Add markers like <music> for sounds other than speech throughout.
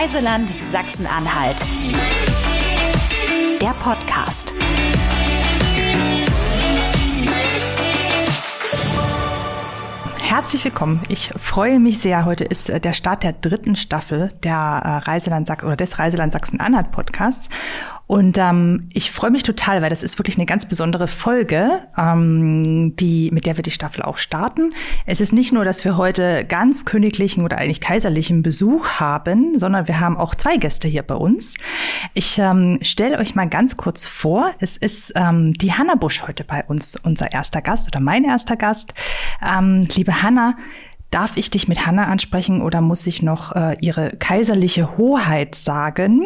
Reiseland Sachsen-Anhalt. Der Podcast. Herzlich willkommen. Ich freue mich sehr. Heute ist äh, der Start der dritten Staffel der äh, Reiseland Sachsen oder des Reiseland Sachsen-Anhalt Podcasts. Und ähm, ich freue mich total, weil das ist wirklich eine ganz besondere Folge, ähm, die, mit der wir die Staffel auch starten. Es ist nicht nur, dass wir heute ganz königlichen oder eigentlich kaiserlichen Besuch haben, sondern wir haben auch zwei Gäste hier bei uns. Ich ähm, stelle euch mal ganz kurz vor. Es ist ähm, die Hanna Busch heute bei uns, unser erster Gast oder mein erster Gast. Ähm, liebe Hanna, Darf ich dich mit Hanna ansprechen oder muss ich noch äh, ihre kaiserliche Hoheit sagen?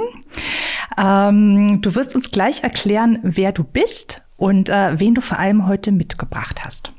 Ähm, du wirst uns gleich erklären, wer du bist und äh, wen du vor allem heute mitgebracht hast.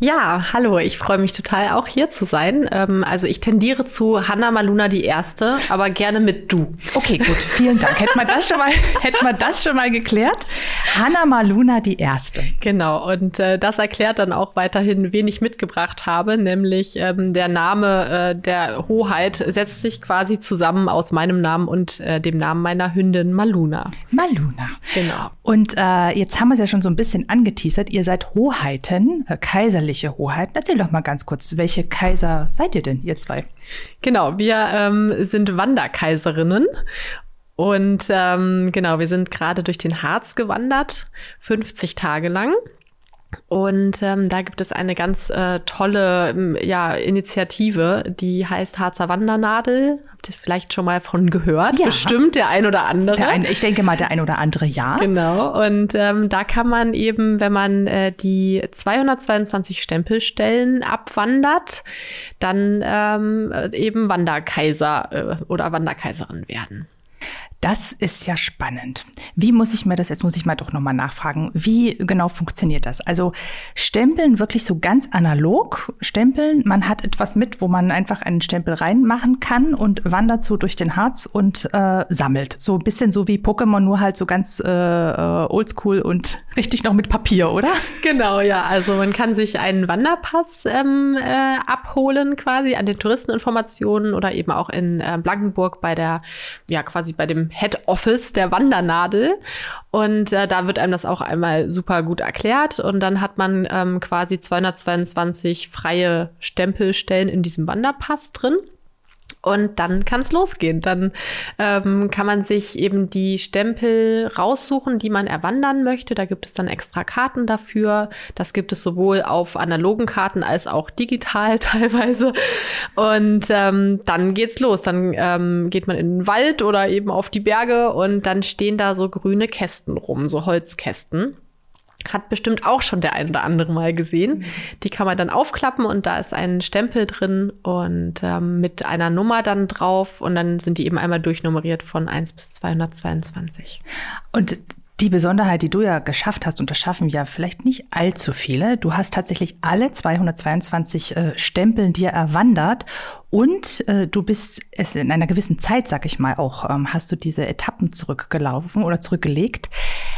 Ja, hallo, ich freue mich total auch hier zu sein. Ähm, also ich tendiere zu Hanna Maluna die Erste, aber gerne mit du. Okay, gut, vielen Dank. Hätten wir das schon mal, <laughs> hätten wir das schon mal geklärt? Hanna Maluna die Erste. Genau, und äh, das erklärt dann auch weiterhin, wen ich mitgebracht habe, nämlich ähm, der Name äh, der Hoheit setzt sich quasi zusammen aus meinem Namen und äh, dem Namen meiner Hündin Maluna. Maluna. Genau. Und äh, jetzt haben wir es ja schon so ein bisschen angeteasert. Ihr seid Hoheiten, äh, kaiserliche Hoheit. Erzähl doch mal ganz kurz, welche Kaiser seid ihr denn, ihr zwei? Genau, wir ähm, sind Wanderkaiserinnen und ähm, genau, wir sind gerade durch den Harz gewandert, 50 Tage lang. Und ähm, da gibt es eine ganz äh, tolle ähm, ja, Initiative, die heißt Harzer Wandernadel. Habt ihr vielleicht schon mal von gehört? Ja. Bestimmt der ein oder andere. Ein, ich denke mal, der ein oder andere ja. Genau. Und ähm, da kann man eben, wenn man äh, die 222 Stempelstellen abwandert, dann ähm, eben Wanderkaiser äh, oder Wanderkaiserin werden. Das ist ja spannend. Wie muss ich mir das, jetzt muss ich mal doch nochmal nachfragen, wie genau funktioniert das? Also stempeln wirklich so ganz analog, stempeln, man hat etwas mit, wo man einfach einen Stempel reinmachen kann und wandert so durch den Harz und äh, sammelt. So ein bisschen so wie Pokémon, nur halt so ganz äh, äh oldschool und <laughs> richtig noch mit Papier, oder? Genau, ja. Also man kann sich einen Wanderpass ähm, äh, abholen quasi an den Touristeninformationen oder eben auch in äh, Blankenburg bei der, ja quasi bei dem Head Office der Wandernadel. Und äh, da wird einem das auch einmal super gut erklärt. Und dann hat man ähm, quasi 222 freie Stempelstellen in diesem Wanderpass drin. Und dann kann es losgehen. Dann ähm, kann man sich eben die Stempel raussuchen, die man erwandern möchte. Da gibt es dann extra Karten dafür. Das gibt es sowohl auf analogen Karten als auch digital <laughs> teilweise. Und ähm, dann geht's los. Dann ähm, geht man in den Wald oder eben auf die Berge und dann stehen da so grüne Kästen rum, so Holzkästen hat bestimmt auch schon der ein oder andere mal gesehen. Mhm. Die kann man dann aufklappen und da ist ein Stempel drin und ähm, mit einer Nummer dann drauf und dann sind die eben einmal durchnummeriert von 1 bis 222. Und die Besonderheit, die du ja geschafft hast, und das schaffen ja vielleicht nicht allzu viele, du hast tatsächlich alle 222 äh, Stempeln dir erwandert und äh, du bist es in einer gewissen Zeit, sag ich mal, auch ähm, hast du diese Etappen zurückgelaufen oder zurückgelegt.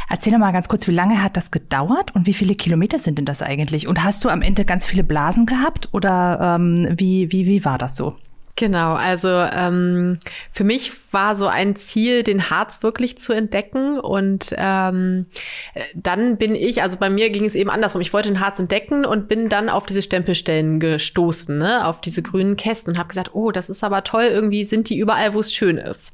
Erzähl mal ganz kurz, wie lange hat das gedauert und wie viele Kilometer sind denn das eigentlich? Und hast du am Ende ganz viele Blasen gehabt oder ähm, wie, wie, wie war das so? Genau, also ähm, für mich war so ein Ziel, den Harz wirklich zu entdecken. Und ähm, dann bin ich, also bei mir ging es eben andersrum. Ich wollte den Harz entdecken und bin dann auf diese Stempelstellen gestoßen, ne? auf diese grünen Kästen und habe gesagt, oh, das ist aber toll, irgendwie sind die überall, wo es schön ist.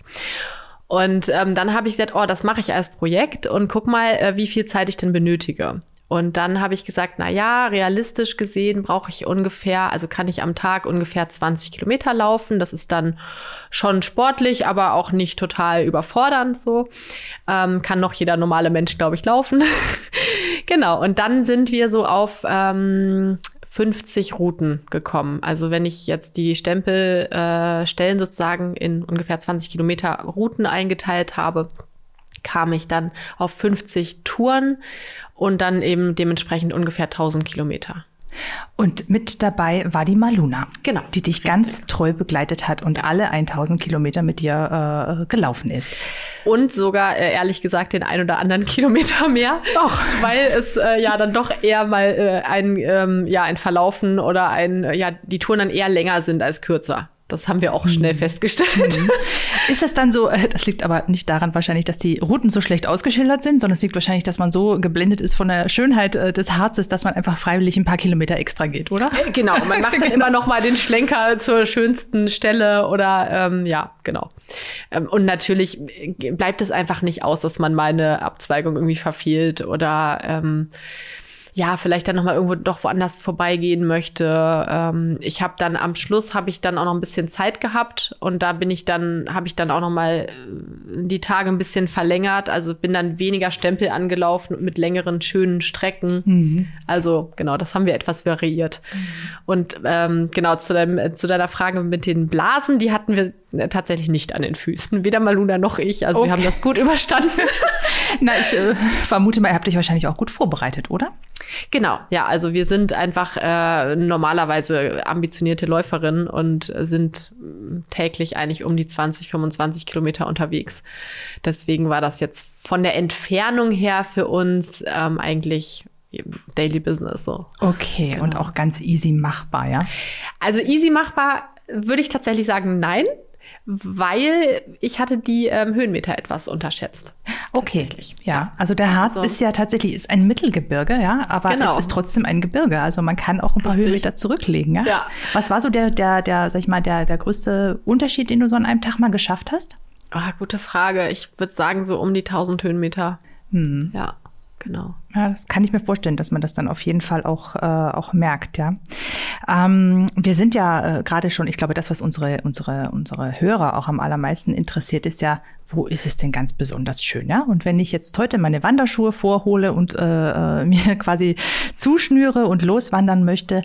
Und ähm, dann habe ich gesagt, oh, das mache ich als Projekt und guck mal, äh, wie viel Zeit ich denn benötige. Und dann habe ich gesagt, na ja, realistisch gesehen brauche ich ungefähr, also kann ich am Tag ungefähr 20 Kilometer laufen. Das ist dann schon sportlich, aber auch nicht total überfordernd so. Ähm, kann noch jeder normale Mensch, glaube ich, laufen. <laughs> genau. Und dann sind wir so auf ähm, 50 Routen gekommen. Also wenn ich jetzt die Stempelstellen äh, sozusagen in ungefähr 20 Kilometer Routen eingeteilt habe, kam ich dann auf 50 Touren und dann eben dementsprechend ungefähr 1000 Kilometer. Und mit dabei war die Maluna, genau, die dich richtig. ganz treu begleitet hat und alle 1000 Kilometer mit dir äh, gelaufen ist. Und sogar, äh, ehrlich gesagt, den ein oder anderen <laughs> Kilometer mehr. Doch. Weil es äh, ja dann doch eher mal äh, ein, ähm, ja, ein Verlaufen oder ein, ja, die Touren dann eher länger sind als kürzer. Das haben wir auch schnell Mhm. festgestellt. Ist das dann so, äh, das liegt aber nicht daran wahrscheinlich, dass die Routen so schlecht ausgeschildert sind, sondern es liegt wahrscheinlich, dass man so geblendet ist von der Schönheit äh, des Harzes, dass man einfach freiwillig ein paar Kilometer extra geht, oder? Genau, <laughs> man macht dann immer noch mal den Schlenker zur schönsten Stelle oder ähm, ja, genau. Ähm, und natürlich äh, bleibt es einfach nicht aus, dass man mal eine Abzweigung irgendwie verfehlt oder ähm, ja, vielleicht dann noch mal irgendwo doch woanders vorbeigehen möchte. Ähm, ich habe dann am Schluss habe ich dann auch noch ein bisschen Zeit gehabt und da bin ich dann habe ich dann auch noch mal äh, die Tage ein bisschen verlängert, also bin dann weniger Stempel angelaufen mit längeren schönen Strecken. Also genau, das haben wir etwas variiert. Und ähm, genau zu, deinem, äh, zu deiner Frage mit den Blasen, die hatten wir tatsächlich nicht an den Füßen, weder Maluna noch ich. Also Okay. wir haben das gut <laughs> überstanden. Na, ich äh, vermute mal, ihr habt dich wahrscheinlich auch gut vorbereitet, oder? Genau, ja, also wir sind einfach äh, normalerweise ambitionierte Läuferinnen und sind mm, täglich eigentlich um die 20, 25 Kilometer unterwegs. Deswegen war das jetzt von der Entfernung her für uns ähm, eigentlich Daily Business so. Okay, Genau. und auch ganz easy machbar, ja? Also easy machbar würde ich tatsächlich sagen, nein, weil ich hatte die ähm, Höhenmeter etwas unterschätzt. Okay, ja. Also der Harz Also- ist ja tatsächlich ist ein Mittelgebirge, ja, aber Genau. es ist trotzdem ein Gebirge. Also man kann auch ein paar Richtig. Höhenmeter zurücklegen, ja? Ja. Was war so der, der, der, sag ich mal, der, der größte Unterschied, den du so an einem Tag mal geschafft hast? Ah, gute Frage. Ich würde sagen, so um die 1000 Höhenmeter. Hm. Ja, genau. Ja, das kann ich mir vorstellen, dass man das dann auf jeden Fall auch, äh, auch merkt, ja. Ähm, wir sind ja äh, gerade schon, ich glaube, das, was unsere, unsere, unsere Hörer auch am allermeisten interessiert, ist ja, wo ist es denn ganz besonders schön, ja? Und wenn ich jetzt heute meine Wanderschuhe vorhole und äh, äh, <laughs> mir quasi zuschnüre und loswandern möchte,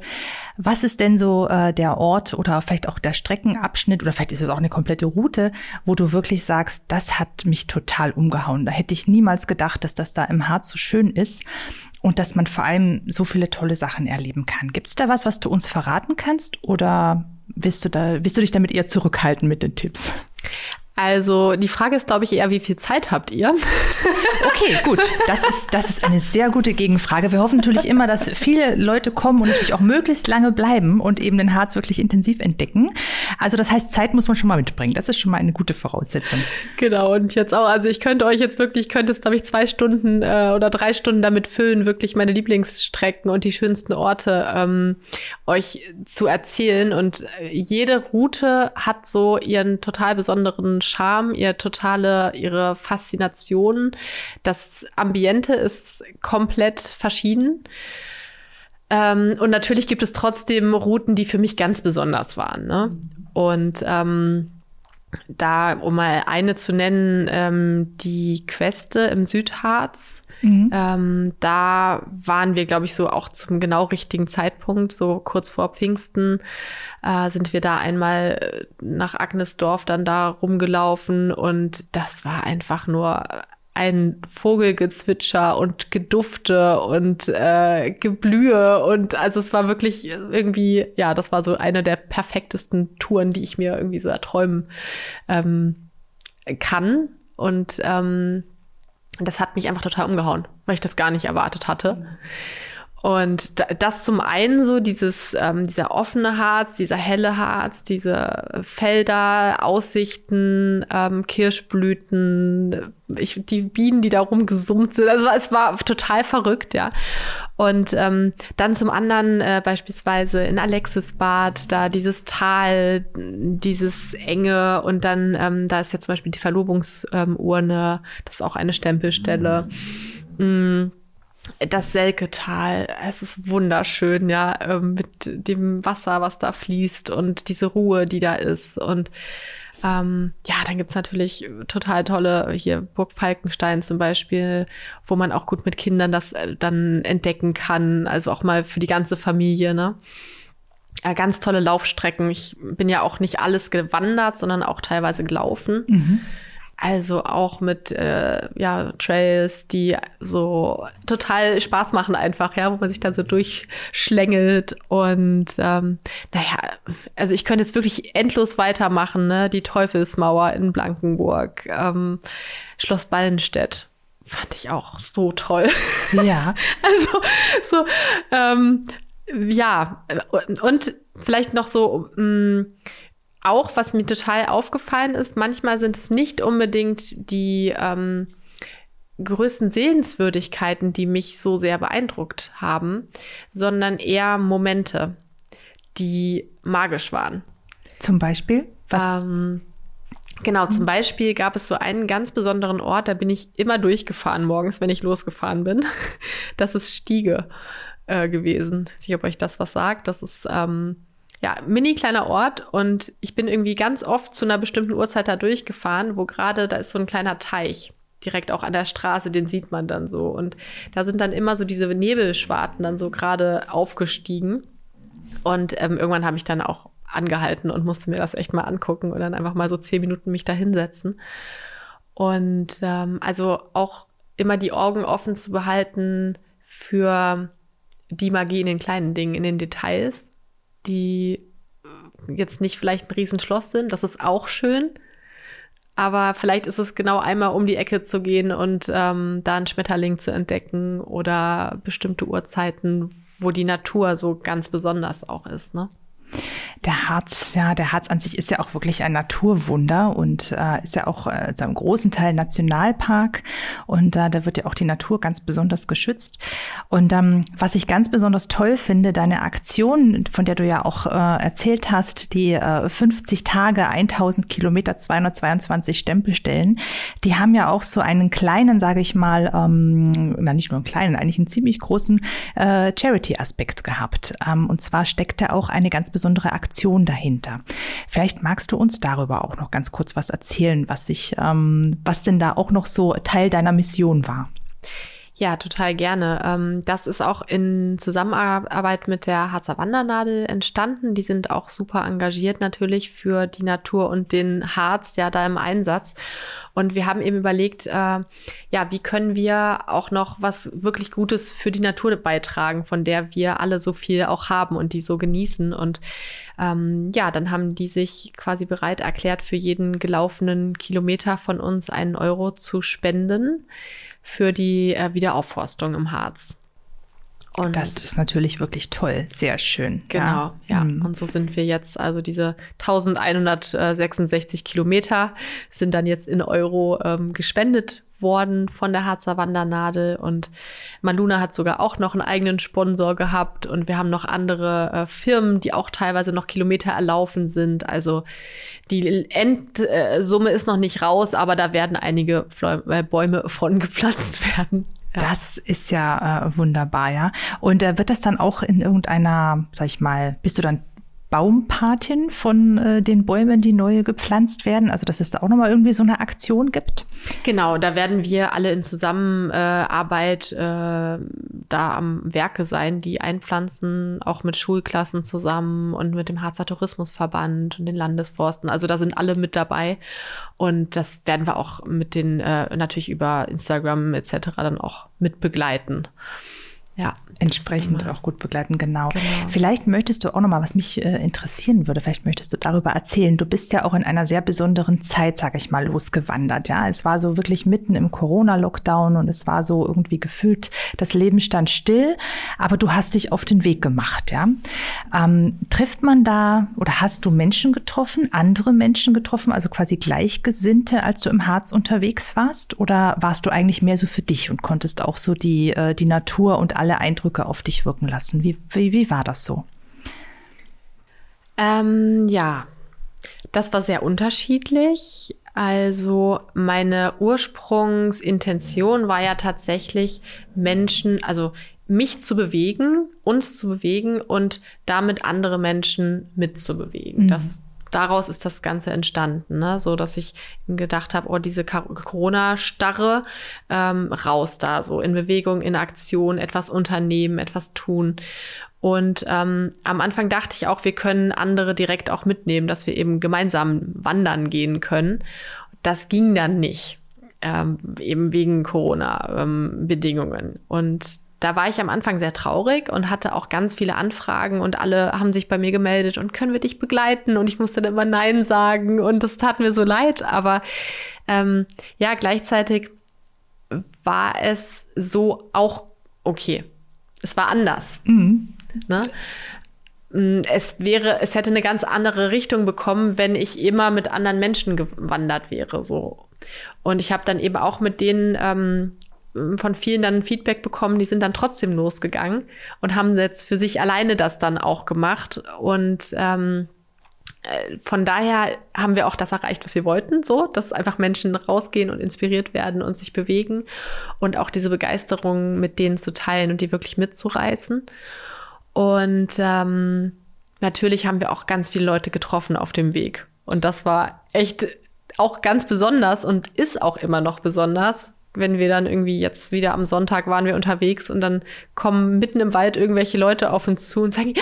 was ist denn so äh, der Ort oder vielleicht auch der Streckenabschnitt oder vielleicht ist es auch eine komplette Route, wo du wirklich sagst, das hat mich total umgehauen. Da hätte ich niemals gedacht, dass das da im Harz so schön ist und dass man vor allem so viele tolle Sachen erleben kann. Gibt es da was, was du uns verraten kannst oder willst du, da, willst du dich damit eher zurückhalten mit den Tipps? Also die Frage ist, glaube ich, eher, wie viel Zeit habt ihr? <laughs> Okay, gut. Das ist, das ist eine sehr gute Gegenfrage. Wir hoffen natürlich immer, dass viele Leute kommen und natürlich auch möglichst lange bleiben und eben den Harz wirklich intensiv entdecken. Also das heißt, Zeit muss man schon mal mitbringen. Das ist schon mal eine gute Voraussetzung. Genau, und jetzt auch, also ich könnte euch jetzt wirklich, ich könnte jetzt, glaube ich, zwei Stunden äh, oder drei Stunden damit füllen, wirklich meine Lieblingsstrecken und die schönsten Orte ähm, euch zu erzählen. Und äh, jede Route hat so ihren total besonderen Charme, ihr totale, ihre Faszination. Das Ambiente ist komplett verschieden. Ähm, und natürlich gibt es trotzdem Routen, die für mich ganz besonders waren. Ne? Und ähm, da, um mal eine zu nennen, ähm, die Queste im Südharz. Ähm, da waren wir, glaube ich, so auch zum genau richtigen Zeitpunkt, so kurz vor Pfingsten, äh, sind wir da einmal äh, nach Agnesdorf dann da rumgelaufen und das war einfach nur ein Vogelgezwitscher und Gedufte und äh, Geblühe und also es war wirklich irgendwie, ja, das war so eine der perfektesten Touren, die ich mir irgendwie so erträumen ähm, kann und ähm, das hat mich einfach total umgehauen, weil ich das gar nicht erwartet hatte. Und da- das zum einen so dieses, ähm, dieser offene Harz, dieser helle Harz, diese Felder, Aussichten, ähm, Kirschblüten, ich, die Bienen, die da rumgesummt sind. Also es war total verrückt, ja. Und ähm, dann zum anderen äh, beispielsweise in Alexisbad, da dieses Tal, dieses Enge und dann, ähm, da ist ja zum Beispiel die Verlobungsurne, das ist auch eine Stempelstelle. Mm das Selketal, es ist wunderschön, ja, ähm, mit dem Wasser, was da fließt und diese Ruhe, die da ist. Und ähm, ja, dann gibt's natürlich total tolle, hier Burg Falkenstein zum Beispiel, wo man auch gut mit Kindern das äh, dann entdecken kann, also auch mal für die ganze Familie, ne? Äh, ganz tolle Laufstrecken. Ich bin ja auch nicht alles gewandert, sondern auch teilweise gelaufen. Also auch mit äh, ja, Trails, die so total Spaß machen einfach, ja, wo man sich dann so durchschlängelt. Und ähm, naja, also ich könnte jetzt wirklich endlos weitermachen, ne? Die Teufelsmauer in Blankenburg, ähm, Schloss Ballenstedt. Fand ich auch so toll. Ja. <laughs> Also so, ähm, ja, und, und vielleicht noch so, mh, auch, was mir total aufgefallen ist, manchmal sind es nicht unbedingt die ähm, größten Sehenswürdigkeiten, die mich so sehr beeindruckt haben, sondern eher Momente, die magisch waren. Zum Beispiel? Was? Ähm, genau, zum Beispiel gab es so einen ganz besonderen Ort, da bin ich immer durchgefahren morgens, wenn ich losgefahren bin. <laughs> Das ist Stiege äh, gewesen. Ich weiß nicht, ob euch das was sagt. Das ist ähm, ja mini kleiner Ort und ich bin irgendwie ganz oft zu einer bestimmten Uhrzeit da durchgefahren, wo gerade da ist so ein kleiner Teich direkt auch an der Straße, den sieht man dann so. Und da sind dann immer so diese Nebelschwarten dann so gerade aufgestiegen. Und ähm, irgendwann habe ich dann auch angehalten und musste mir das echt mal angucken und dann einfach mal so zehn Minuten mich da hinsetzen. Und ähm, also auch immer die Augen offen zu behalten für die Magie in den kleinen Dingen, in den Details, die jetzt nicht vielleicht ein Riesenschloss sind. Das ist auch schön. Aber vielleicht ist es genau einmal um die Ecke zu gehen und ähm, da einen Schmetterling zu entdecken oder bestimmte Uhrzeiten, wo die Natur so ganz besonders auch ist. Ne? Der Harz, ja, der Harz an sich ist ja auch wirklich ein Naturwunder und äh, ist ja auch äh, zu einem großen Teil Nationalpark und äh, da wird ja auch die Natur ganz besonders geschützt. Und ähm, was ich ganz besonders toll finde, deine Aktion, von der du ja auch äh, erzählt hast, die äh, 50 Tage, 1000 Kilometer, 222 Stempelstellen, die haben ja auch so einen kleinen, sage ich mal, ähm, na nicht nur einen kleinen, eigentlich einen ziemlich großen äh, Charity-Aspekt gehabt. Ähm, und zwar steckt da auch eine ganz besondere Aktion Aktion dahinter. Vielleicht magst du uns darüber auch noch ganz kurz was erzählen, was sich, ähm, was denn da auch noch so Teil deiner Mission war. Ja, total gerne. Ähm, das ist auch in Zusammenarbeit mit der Harzer Wandernadel entstanden. Die sind auch super engagiert natürlich für die Natur und den Harz, ja, da im Einsatz. Und wir haben eben überlegt, äh, ja, wie können wir auch noch was wirklich Gutes für die Natur beitragen, von der wir alle so viel auch haben und die so genießen. Und ähm, ja, dann haben die sich quasi bereit erklärt, für jeden gelaufenen Kilometer von uns einen Euro zu spenden für die äh, Wiederaufforstung im Harz. Und das ist natürlich wirklich toll, sehr schön. Genau, ja. ja. Mhm. Und so sind wir jetzt, also diese 1166 Kilometer sind dann jetzt in Euro ähm, gespendet worden von der Harzer Wandernadel und Maluna hat sogar auch noch einen eigenen Sponsor gehabt und wir haben noch andere äh, Firmen, die auch teilweise noch Kilometer erlaufen sind. Also die Endsumme ist noch nicht raus, aber da werden einige äh, Bäume von <laughs> gepflanzt werden. Ja. Das ist ja äh, wunderbar, ja. Und äh, wird das dann auch in irgendeiner, sag ich mal, bist du dann Baumpatin von äh, den Bäumen, die neu gepflanzt werden? Also, dass es da auch nochmal irgendwie so eine Aktion gibt? Genau, da werden wir alle in Zusammenarbeit äh, da am Werke sein, die einpflanzen, auch mit Schulklassen zusammen und mit dem Harzer Tourismusverband und den Landesforsten. Also da sind alle mit dabei. Und das werden wir auch mit den, äh, natürlich über Instagram etc. dann auch mit begleiten. Ja, entsprechend auch gut begleiten, genau. genau. Vielleicht möchtest du auch noch mal, was mich äh, interessieren würde, vielleicht möchtest du darüber erzählen. Du bist ja auch in einer sehr besonderen Zeit, sage ich mal, losgewandert. Ja, es war so wirklich mitten im Corona-Lockdown und es war so irgendwie gefühlt, das Leben stand still, aber du hast dich auf den Weg gemacht. Ja, ähm, trifft man da oder hast du Menschen getroffen, andere Menschen getroffen, also quasi Gleichgesinnte, als du im Harz unterwegs warst, oder warst du eigentlich mehr so für dich und konntest auch so die äh, die Natur und alle Eindrücke auf dich wirken lassen. Wie, wie, wie war das so? Ähm, ja, das war sehr unterschiedlich. Also meine Ursprungsintention war ja tatsächlich Menschen, also mich zu bewegen, uns zu bewegen und damit andere Menschen mitzubewegen. Mhm. Das daraus ist das Ganze entstanden, ne? so dass ich gedacht habe, oh, diese Corona-Starre, ähm, raus da, so in Bewegung, in Aktion, etwas unternehmen, etwas tun. Und ähm, am Anfang dachte ich auch, wir können andere direkt auch mitnehmen, dass wir eben gemeinsam wandern gehen können. Das ging dann nicht, ähm, eben wegen Corona-Bedingungen. Ähm, und da war ich am Anfang sehr traurig und hatte auch ganz viele Anfragen und alle haben sich bei mir gemeldet und können wir dich begleiten und ich musste dann immer Nein sagen und das tat mir so leid, aber ähm, ja, gleichzeitig war es so auch okay. Es war anders. Mhm. Ne? mm, es wäre, es hätte eine ganz andere Richtung bekommen, wenn ich immer mit anderen Menschen gewandert wäre, so. Und ich habe dann eben auch mit denen ähm, von vielen dann Feedback bekommen, die sind dann trotzdem losgegangen und haben jetzt für sich alleine das dann auch gemacht. Und ähm, äh, von daher haben wir auch das erreicht, was wir wollten, so, dass einfach Menschen rausgehen und inspiriert werden und sich bewegen und auch diese Begeisterung mit denen zu teilen und die wirklich mitzureißen. Und ähm, natürlich haben wir auch ganz viele Leute getroffen auf dem Weg. Und das war echt auch ganz besonders und ist auch immer noch besonders, wenn wir dann irgendwie jetzt wieder am Sonntag waren wir unterwegs und dann kommen mitten im Wald irgendwelche Leute auf uns zu und sagen,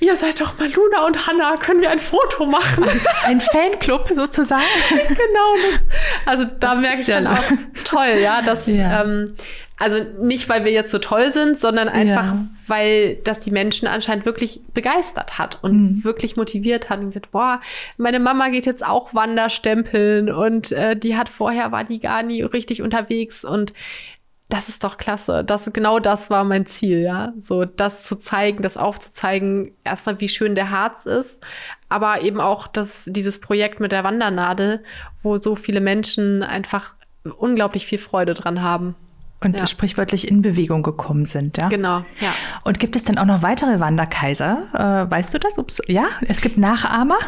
ihr seid doch mal Luna und Hannah, können wir ein Foto machen? <laughs> Ein Fanclub sozusagen. <laughs> genau. Das, also da das merke ich dann auch toll, ja, dass ja. Ähm, also nicht, weil wir jetzt so toll sind, sondern einfach, ja. weil das die Menschen anscheinend wirklich begeistert hat und mhm. wirklich motiviert hat und gesagt, boah, meine Mama geht jetzt auch Wanderstempeln und äh, die hat vorher war die gar nie richtig unterwegs und das ist doch klasse. Das genau das war mein Ziel, ja, so das zu zeigen, das aufzuzeigen, erstmal wie schön der Harz ist, aber eben auch das dieses Projekt mit der Wandernadel, wo so viele Menschen einfach unglaublich viel Freude dran haben und ja. sprichwörtlich in Bewegung gekommen sind, ja? Genau, ja. Und gibt es denn auch noch weitere Wanderkaiser? Äh, weißt du das? Ups, ja, es gibt Nachahmer.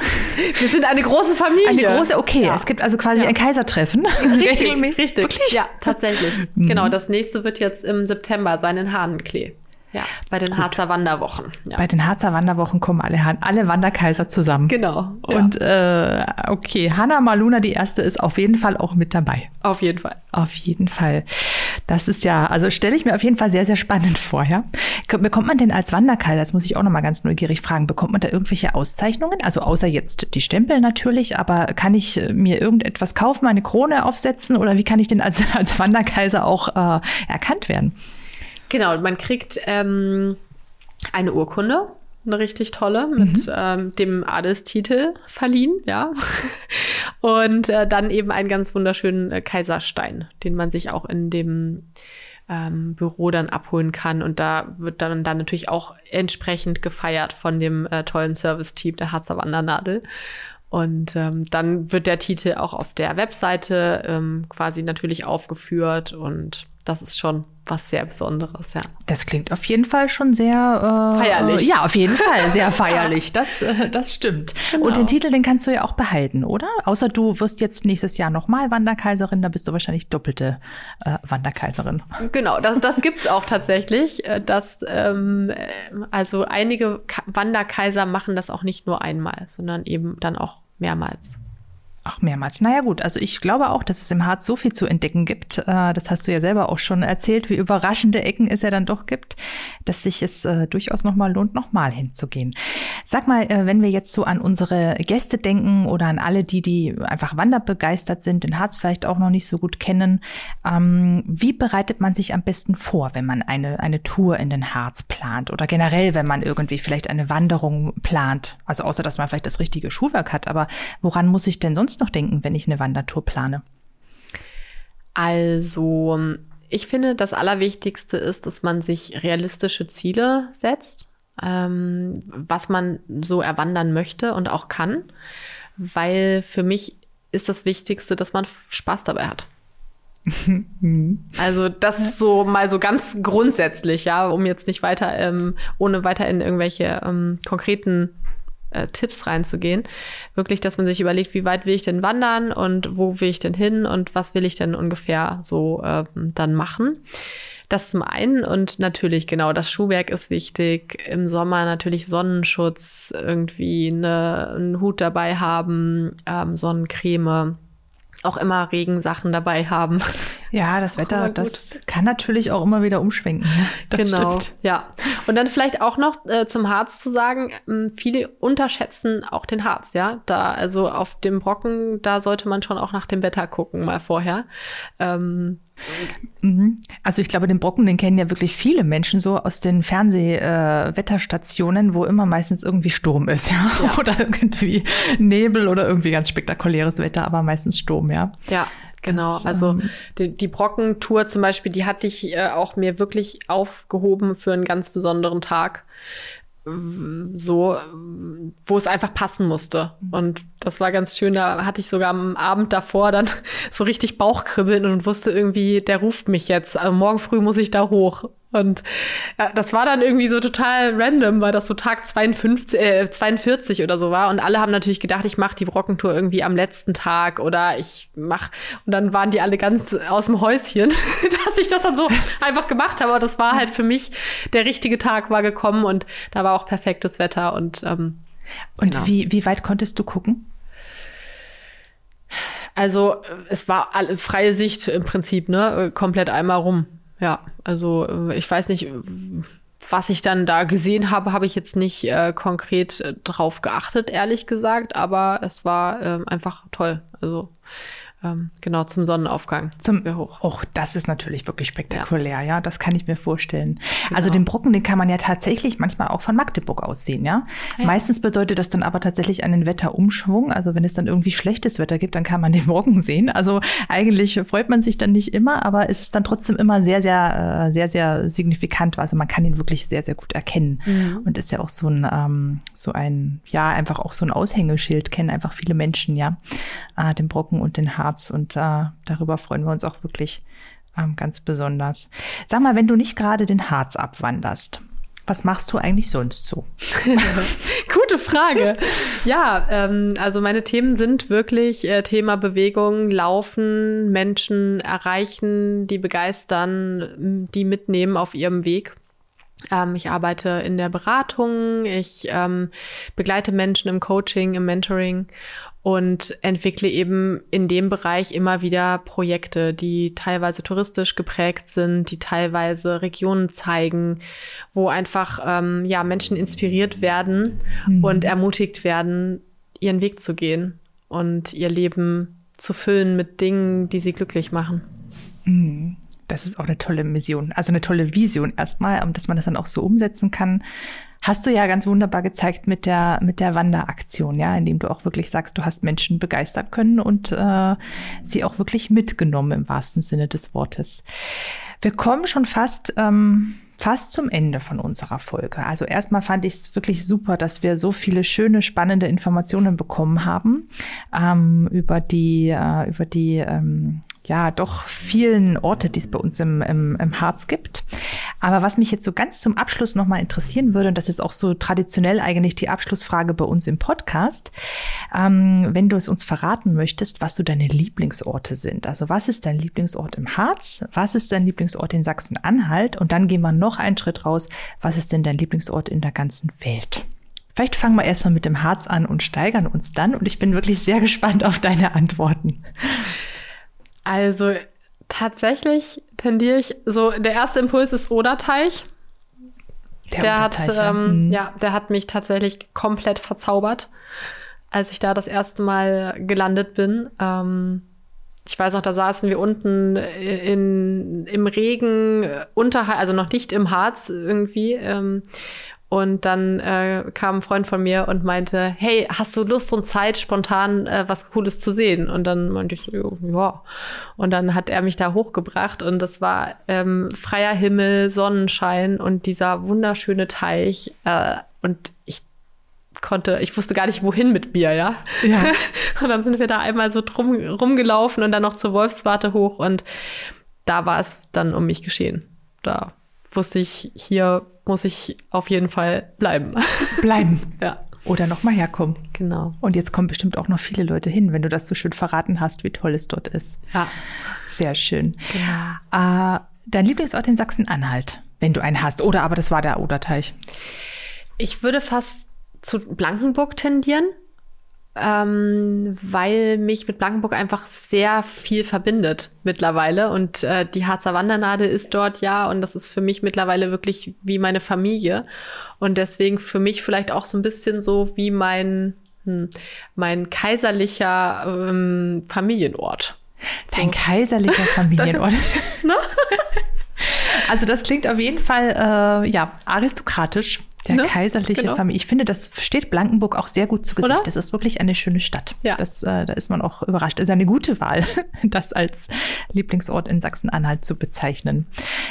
Wir sind eine große Familie. Eine große, okay. Ja. Es gibt also quasi ja. ein Kaisertreffen. <laughs> Richtig, richtig. Wirklich? Ja, tatsächlich. Mhm. Genau, das nächste wird jetzt im September sein in Hahnenklee. Ja, bei den Gut. Harzer Wanderwochen. Ja. Bei den Harzer Wanderwochen kommen alle, alle Wanderkaiser zusammen. Genau. Ja. Und äh, okay, Hanna Maluna, die erste, ist auf jeden Fall auch mit dabei. Auf jeden Fall. Auf jeden Fall. Das ist ja, also stelle ich mir auf jeden Fall sehr, sehr spannend <laughs> vor, ja. Bekommt man denn als Wanderkaiser, das muss ich auch nochmal ganz neugierig fragen, bekommt man da irgendwelche Auszeichnungen? Also außer jetzt die Stempel natürlich, aber kann ich mir irgendetwas kaufen, eine Krone aufsetzen oder wie kann ich denn als, <laughs> als Wanderkaiser auch äh, erkannt werden? Genau, man kriegt ähm, eine Urkunde, eine richtig tolle, mit mhm. ähm, dem Adelstitel verliehen, ja. <laughs> Und äh, dann eben einen ganz wunderschönen äh, Kaiserstein, den man sich auch in dem ähm, Büro dann abholen kann. Und da wird dann, dann natürlich auch entsprechend gefeiert von dem äh, tollen Service-Team der Harzer Wandernadel. Und ähm, dann wird der Titel auch auf der Webseite ähm, quasi natürlich aufgeführt und das ist schon was sehr Besonderes, ja. Das klingt auf jeden Fall schon sehr äh, feierlich. ja, auf jeden Fall sehr <laughs> feierlich. Das, äh, das stimmt. Genau. Und den Titel, den kannst du ja auch behalten, oder? Außer du wirst jetzt nächstes Jahr nochmal Wanderkaiserin, da bist du wahrscheinlich doppelte äh, Wanderkaiserin. Genau, das, das gibt's auch tatsächlich. Äh, dass, ähm, also einige Wanderkaiser machen das auch nicht nur einmal, sondern eben dann auch mehrmals. Ach, mehrmals. Naja gut, also ich glaube auch, dass es im Harz so viel zu entdecken gibt. Äh, das hast du ja selber auch schon erzählt, wie überraschende Ecken es ja dann doch gibt, dass sich es äh, durchaus nochmal lohnt, nochmal hinzugehen. Sag mal, äh, wenn wir jetzt so an unsere Gäste denken oder an alle, die, die einfach wanderbegeistert sind, den Harz vielleicht auch noch nicht so gut kennen, ähm, wie bereitet man sich am besten vor, wenn man eine, eine Tour in den Harz plant oder generell, wenn man irgendwie vielleicht eine Wanderung plant? Also außer, dass man vielleicht das richtige Schuhwerk hat, aber woran muss ich denn sonst sonst noch denken, wenn ich eine Wandertour plane? Also, ich finde, das Allerwichtigste ist, dass man sich realistische Ziele setzt, ähm, was man so erwandern möchte und auch kann, weil für mich ist das Wichtigste, dass man Spaß dabei hat. <laughs> also das so mal so ganz grundsätzlich, ja, um jetzt nicht weiter, ähm, ohne weiter in irgendwelche ähm, konkreten äh, Tipps reinzugehen. Wirklich, dass man sich überlegt, wie weit will ich denn wandern und wo will ich denn hin und was will ich denn ungefähr so äh, dann machen. Das zum einen und natürlich genau, das Schuhwerk ist wichtig. Im Sommer natürlich Sonnenschutz, irgendwie eine, einen Hut dabei haben, ähm, Sonnencreme auch immer Regensachen dabei haben. Ja, das Wetter, das kann natürlich auch immer wieder umschwenken. Ne? Das genau, stimmt. ja. Und dann vielleicht auch noch äh, zum Harz zu sagen, ähm, viele unterschätzen auch den Harz, ja. Da, also auf dem Brocken, da sollte man schon auch nach dem Wetter gucken, mal vorher. Ähm. Also ich glaube, den Brocken, den kennen ja wirklich viele Menschen so aus den Fernsehwetterstationen, äh, wo immer meistens irgendwie Sturm ist, ja? ja? <laughs> Oder irgendwie Nebel oder irgendwie ganz spektakuläres Wetter, aber meistens Sturm, ja. Ja. Genau, das, also ähm, die, die Brockentour zum Beispiel, die hatte ich äh, auch mir wirklich aufgehoben für einen ganz besonderen Tag so, wo es einfach passen musste. Und das war ganz schön. Da hatte ich sogar am Abend davor dann <laughs> so richtig Bauchkribbeln und wusste irgendwie, der ruft mich jetzt. Also morgen früh muss ich da hoch. Und ja, das war dann irgendwie so total random, weil das so Tag 52, äh, 42 oder so war. Und alle haben natürlich gedacht, ich mache die Brockentour irgendwie am letzten Tag oder ich mach. Und dann waren die alle ganz aus dem Häuschen, <laughs> dass ich das dann so einfach gemacht habe. Aber das war halt für mich, der richtige Tag war gekommen und da war auch perfektes Wetter. Und, ähm, und genau. wie, wie weit konntest du gucken? Also es war alle, freie Sicht im Prinzip, ne? Komplett einmal rum. Ja, also äh, ich weiß nicht, was ich dann da gesehen habe, habe ich jetzt nicht äh, konkret äh, drauf geachtet, ehrlich gesagt, aber es war äh, einfach toll. Also ähm, genau zum Sonnenaufgang. Zum hoch. Oh, das ist natürlich wirklich spektakulär, ja. ja das kann ich mir vorstellen. Genau. Also den Brocken, den kann man ja tatsächlich manchmal auch von Magdeburg aus sehen, ja? ja. Meistens bedeutet das dann aber tatsächlich einen Wetterumschwung. Also wenn es dann irgendwie schlechtes Wetter gibt, dann kann man den Brocken sehen. Also eigentlich freut man sich dann nicht immer, aber es ist dann trotzdem immer sehr, sehr, äh, sehr, sehr signifikant. Also man kann ihn wirklich sehr, sehr gut erkennen. Mhm. Und ist ja auch so ein, ähm, so ein, ja, einfach auch so ein Aushängeschild, kennen einfach viele Menschen, ja, äh, den Brocken und den Haar Harz und äh, darüber freuen wir uns auch wirklich ähm, ganz besonders. Sag mal, wenn du nicht gerade den Harz abwanderst, was machst du eigentlich sonst so? <laughs> Gute Frage. ja, ähm, also meine Themen sind wirklich äh, Thema Bewegung, Laufen, Menschen erreichen, die begeistern, die mitnehmen auf ihrem Weg. Ähm, ich arbeite in der Beratung, ich ähm, begleite Menschen im Coaching, im Mentoring und entwickle eben in dem Bereich immer wieder Projekte, die teilweise touristisch geprägt sind, die teilweise Regionen zeigen, wo einfach ähm, ja Menschen inspiriert werden mhm. und ermutigt werden, ihren Weg zu gehen und ihr Leben zu füllen mit Dingen, die sie glücklich machen. Mhm. Das ist auch eine tolle Mission, also eine tolle Vision erstmal, dass man das dann auch so umsetzen kann hast du ja ganz wunderbar gezeigt mit der, mit der Wanderaktion, ja, indem du auch wirklich sagst, du hast Menschen begeistern können und äh, sie auch wirklich mitgenommen im wahrsten Sinne des Wortes. Wir kommen schon fast. Ähm, fast zum Ende von unserer Folge. Also erstmal fand ich es wirklich super, dass wir so viele schöne, spannende Informationen bekommen haben ähm, über die, äh, über die ähm, ja doch vielen Orte, die es bei uns im, im, im Harz gibt. Aber was mich jetzt so ganz zum Abschluss nochmal interessieren würde, und das ist auch so traditionell eigentlich die Abschlussfrage bei uns im Podcast, ähm, wenn du es uns verraten möchtest, was so deine Lieblingsorte sind. Also was ist dein Lieblingsort im Harz? Was ist dein Lieblingsort in Sachsen-Anhalt? Und dann gehen wir noch einen Schritt raus. Was ist denn dein Lieblingsort in der ganzen Welt? Vielleicht fangen wir erstmal mit dem Harz an und steigern uns dann. Und ich bin wirklich sehr gespannt auf deine Antworten. Also tatsächlich tendiere ich so, der erste Impuls ist Oderteich. Der, der hat, ähm, mhm. ja, der hat mich tatsächlich komplett verzaubert, als ich da das erste Mal gelandet bin. Ähm, ich weiß auch, da saßen wir unten in, im Regen unterhalb, also noch nicht im Harz irgendwie. Ähm, und dann äh, kam ein Freund von mir und meinte, hey, hast du Lust und Zeit, spontan äh, was Cooles zu sehen? Und dann meinte ich so, ja. Und dann hat er mich da hochgebracht und das war ähm, freier Himmel, Sonnenschein und dieser wunderschöne Teich. Äh, und ich konnte, ich wusste gar nicht, wohin mit mir, ja. ja. <laughs> und dann sind wir da einmal so drum, rumgelaufen und dann noch zur Wolfswarte hoch und da war es dann um mich geschehen. Da wusste ich, hier muss ich auf jeden Fall bleiben. <laughs> Bleiben. ja. Oder nochmal herkommen. Genau. Und jetzt kommen bestimmt auch noch viele Leute hin, wenn du das so schön verraten hast, wie toll es dort ist. Ja. Sehr schön. Genau. Äh, dein Lieblingsort in Sachsen-Anhalt, wenn du einen hast. Oder aber das war der Oderteich. Ich würde fast zu Blankenburg tendieren ähm, weil mich mit Blankenburg einfach sehr viel verbindet mittlerweile. Und äh, die Harzer Wandernadel ist dort ja und das ist für mich mittlerweile wirklich wie meine Familie. Und deswegen für mich vielleicht auch so ein bisschen so wie mein, hm, mein kaiserlicher ähm, Familienort. Dein so. kaiserlicher <laughs> Familienort. ne? <laughs> Also das klingt auf jeden Fall äh, ja aristokratisch Der Ne? kaiserliche Genau. Familie. Ich finde, das steht Blankenburg auch sehr gut zu Gesicht. Oder? Das ist wirklich eine schöne Stadt. Ja. Das, äh, da ist man auch überrascht. Das ist eine gute Wahl, <laughs> das als Lieblingsort in Sachsen-Anhalt zu bezeichnen.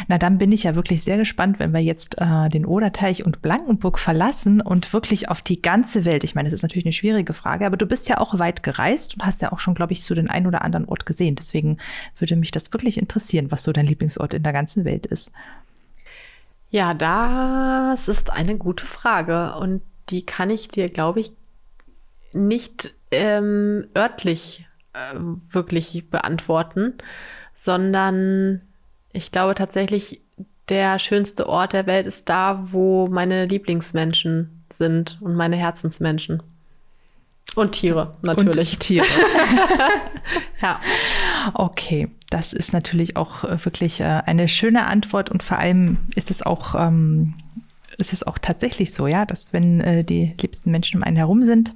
Na, dann bin ich ja wirklich sehr gespannt, wenn wir jetzt äh, den Oderteich und Blankenburg verlassen und wirklich auf die ganze Welt. Ich meine, das ist natürlich eine schwierige Frage, aber du bist ja auch weit gereist und hast ja auch schon, glaube ich, so den einen oder anderen Ort gesehen. Deswegen würde mich das wirklich interessieren, was so dein Lieblingsort in der ganzen Welt ist. Ja, das ist eine gute Frage und die kann ich dir, glaube ich, nicht ähm, örtlich äh, wirklich beantworten, sondern ich glaube tatsächlich, der schönste Ort der Welt ist da, wo meine Lieblingsmenschen sind und meine Herzensmenschen. Und Tiere, natürlich. Und Tiere. <laughs> Ja. Okay, das ist natürlich auch äh, wirklich äh, eine schöne Antwort und vor allem ist es auch, ähm, ist es auch tatsächlich so, ja, dass wenn äh, die liebsten Menschen um einen herum sind,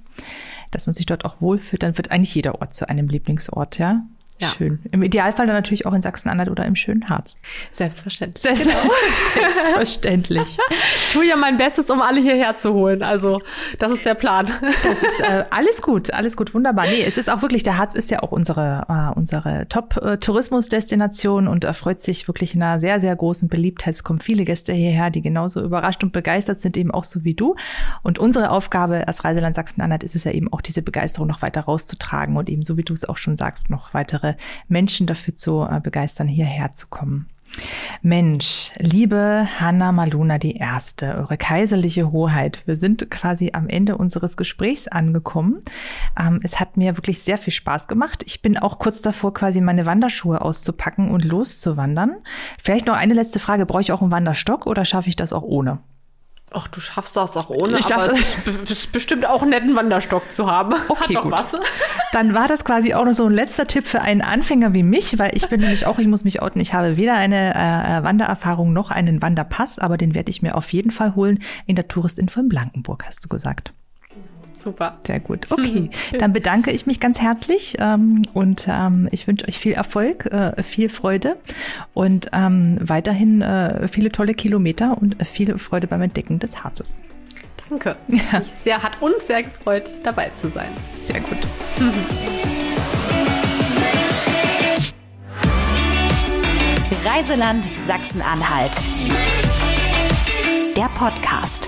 dass man sich dort auch wohlfühlt, dann wird eigentlich jeder Ort zu einem Lieblingsort, ja. Ja. Schön. Im Idealfall dann natürlich auch in Sachsen-Anhalt oder im schönen Harz. Selbstverständlich. Selbst <laughs> Selbstverständlich. Ich tue ja mein Bestes, um alle hierher zu holen. Also, das ist der Plan. Das ist äh, alles gut, alles gut, wunderbar. Nee, es ist auch wirklich, der Harz ist ja auch unsere, äh, unsere Top-Tourismusdestination und erfreut sich wirklich einer sehr, sehr großen Beliebtheit. Es kommen viele Gäste hierher, die genauso überrascht und begeistert sind, eben auch so wie du. Und unsere Aufgabe als Reiseland Sachsen-Anhalt ist es ja eben auch, diese Begeisterung noch weiter rauszutragen und eben, so wie du es auch schon sagst, noch weitere Menschen dafür zu äh, begeistern, hierher zu kommen. Mensch, liebe Hanna Maluna die Erste, eure kaiserliche Hoheit, wir sind quasi am Ende unseres Gesprächs angekommen. Ähm, es hat mir wirklich sehr viel Spaß gemacht. Ich bin auch kurz davor, quasi meine Wanderschuhe auszupacken und loszuwandern. Vielleicht noch eine letzte Frage. Brauche ich auch einen Wanderstock oder schaffe ich das auch ohne? Ach, du schaffst das auch ohne, Ich aber es ist, be- ist bestimmt auch einen netten Wanderstock zu haben. <laughs> Okay, Hat gut. was. Dann war das quasi auch noch so ein letzter Tipp für einen Anfänger wie mich, weil ich bin nämlich auch, ich muss mich outen, ich habe weder eine äh, Wandererfahrung noch einen Wanderpass, aber den werde ich mir auf jeden Fall holen in der Touristinfo in Blankenburg, hast du gesagt. Super. Sehr gut. Okay, <laughs> dann bedanke ich mich ganz herzlich ähm, und ähm, ich wünsche euch viel Erfolg, äh, viel Freude und ähm, weiterhin äh, viele tolle Kilometer und äh, viel Freude beim Entdecken des Harzes. Danke. <laughs> Mich sehr, hat uns sehr gefreut, dabei zu sein. Sehr gut. <laughs> Reiseland Sachsen-Anhalt. Der Podcast.